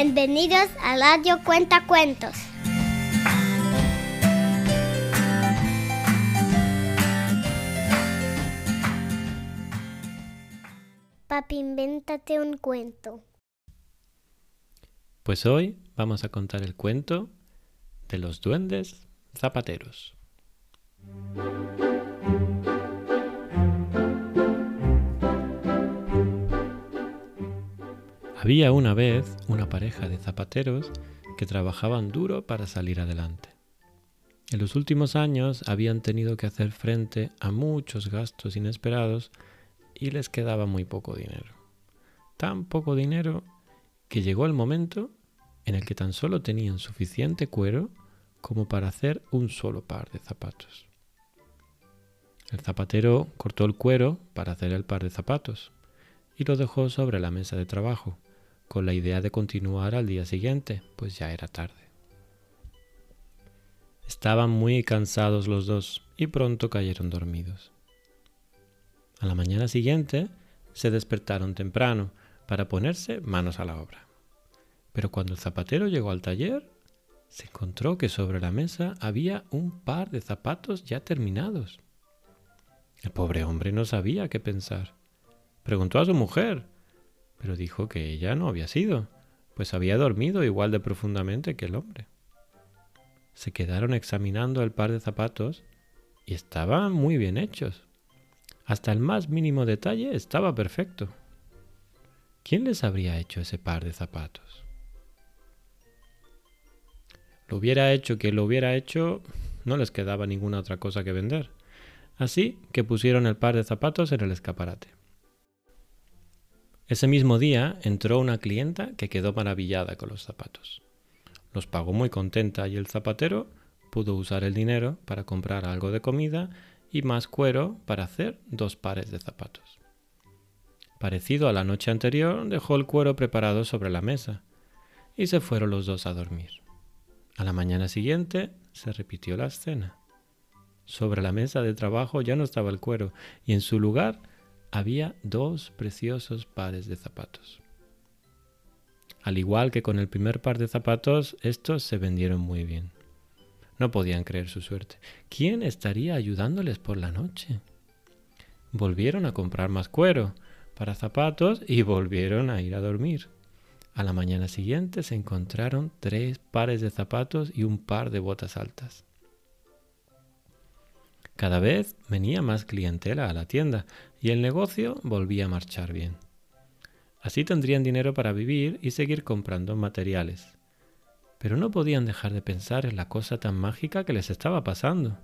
Bienvenidos a Radio Cuenta Cuentos. Papi, invéntate un cuento. Pues hoy vamos a contar el cuento de los duendes zapateros. Había una vez una pareja de zapateros que trabajaban duro para salir adelante. En los últimos años habían tenido que hacer frente a muchos gastos inesperados y les quedaba muy poco dinero. Tan poco dinero que llegó el momento en el que tan solo tenían suficiente cuero como para hacer un solo par de zapatos. El zapatero cortó el cuero para hacer el par de zapatos y lo dejó sobre la mesa de trabajo con la idea de continuar al día siguiente, pues ya era tarde. Estaban muy cansados los dos y pronto cayeron dormidos. A la mañana siguiente se despertaron temprano para ponerse manos a la obra. Pero cuando el zapatero llegó al taller, se encontró que sobre la mesa había un par de zapatos ya terminados. El pobre hombre no sabía qué pensar. Preguntó a su mujer, pero dijo que ella no había sido, pues había dormido igual de profundamente que el hombre. Se quedaron examinando el par de zapatos y estaban muy bien hechos. Hasta el más mínimo detalle estaba perfecto. ¿Quién les habría hecho ese par de zapatos? Lo hubiera hecho quien lo hubiera hecho, no les quedaba ninguna otra cosa que vender. Así que pusieron el par de zapatos en el escaparate. Ese mismo día entró una clienta que quedó maravillada con los zapatos. Los pagó muy contenta y el zapatero pudo usar el dinero para comprar algo de comida y más cuero para hacer dos pares de zapatos. Parecido a la noche anterior, dejó el cuero preparado sobre la mesa y se fueron los dos a dormir. A la mañana siguiente se repitió la escena. Sobre la mesa de trabajo ya no estaba el cuero y en su lugar había dos preciosos pares de zapatos. Al igual que con el primer par de zapatos, estos se vendieron muy bien. No podían creer su suerte. ¿Quién estaría ayudándoles por la noche? Volvieron a comprar más cuero para zapatos y volvieron a ir a dormir. A la mañana siguiente se encontraron tres pares de zapatos y un par de botas altas. Cada vez venía más clientela a la tienda y el negocio volvía a marchar bien. Así tendrían dinero para vivir y seguir comprando materiales. Pero no podían dejar de pensar en la cosa tan mágica que les estaba pasando.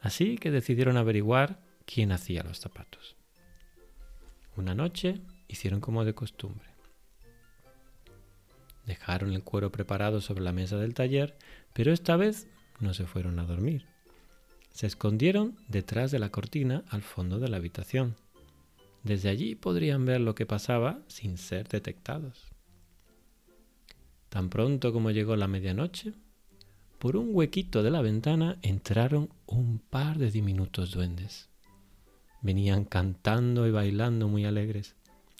Así que decidieron averiguar quién hacía los zapatos. Una noche hicieron como de costumbre. Dejaron el cuero preparado sobre la mesa del taller, pero esta vez no se fueron a dormir se escondieron detrás de la cortina al fondo de la habitación. Desde allí podrían ver lo que pasaba sin ser detectados. Tan pronto como llegó la medianoche, por un huequito de la ventana entraron un par de diminutos duendes. Venían cantando y bailando muy alegres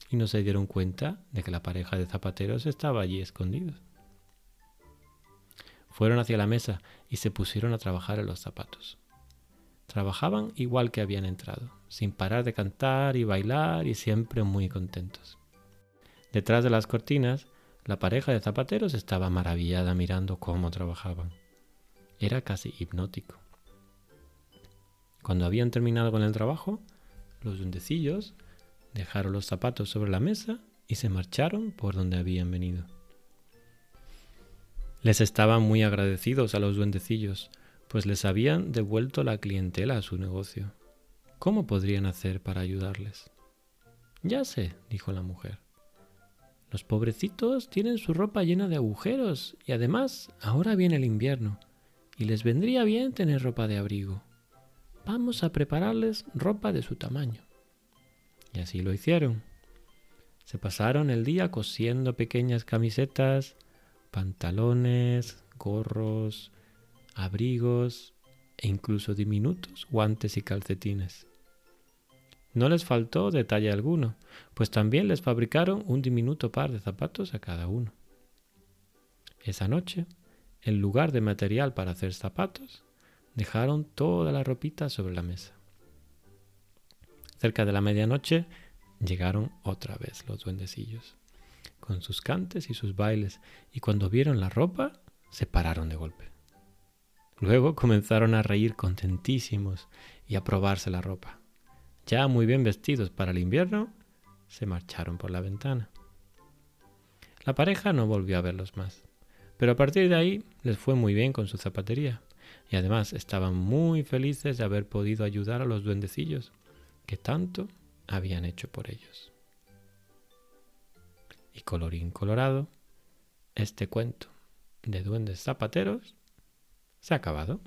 y no se dieron cuenta de que la pareja de zapateros estaba allí escondidos. Fueron hacia la mesa y se pusieron a trabajar en los zapatos. Trabajaban igual que habían entrado, sin parar de cantar y bailar y siempre muy contentos. Detrás de las cortinas, la pareja de zapateros estaba maravillada mirando cómo trabajaban. Era casi hipnótico. Cuando habían terminado con el trabajo, los duendecillos dejaron los zapatos sobre la mesa y se marcharon por donde habían venido. Les estaban muy agradecidos a los duendecillos pues les habían devuelto la clientela a su negocio. ¿Cómo podrían hacer para ayudarles? Ya sé, dijo la mujer. Los pobrecitos tienen su ropa llena de agujeros y además ahora viene el invierno y les vendría bien tener ropa de abrigo. Vamos a prepararles ropa de su tamaño. Y así lo hicieron. Se pasaron el día cosiendo pequeñas camisetas, pantalones, gorros, abrigos e incluso diminutos guantes y calcetines. No les faltó detalle alguno, pues también les fabricaron un diminuto par de zapatos a cada uno. Esa noche, en lugar de material para hacer zapatos, dejaron toda la ropita sobre la mesa. Cerca de la medianoche llegaron otra vez los duendecillos, con sus cantes y sus bailes, y cuando vieron la ropa, se pararon de golpe. Luego comenzaron a reír contentísimos y a probarse la ropa. Ya muy bien vestidos para el invierno, se marcharon por la ventana. La pareja no volvió a verlos más, pero a partir de ahí les fue muy bien con su zapatería, y además estaban muy felices de haber podido ayudar a los duendecillos que tanto habían hecho por ellos. Y colorín colorado, este cuento de duendes zapateros se ha acabado.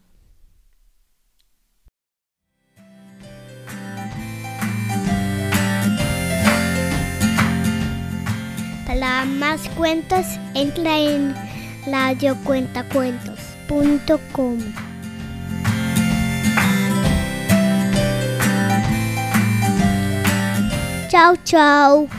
Para más cuentos, entra en radiocuentacuentos.com. Chao, chao.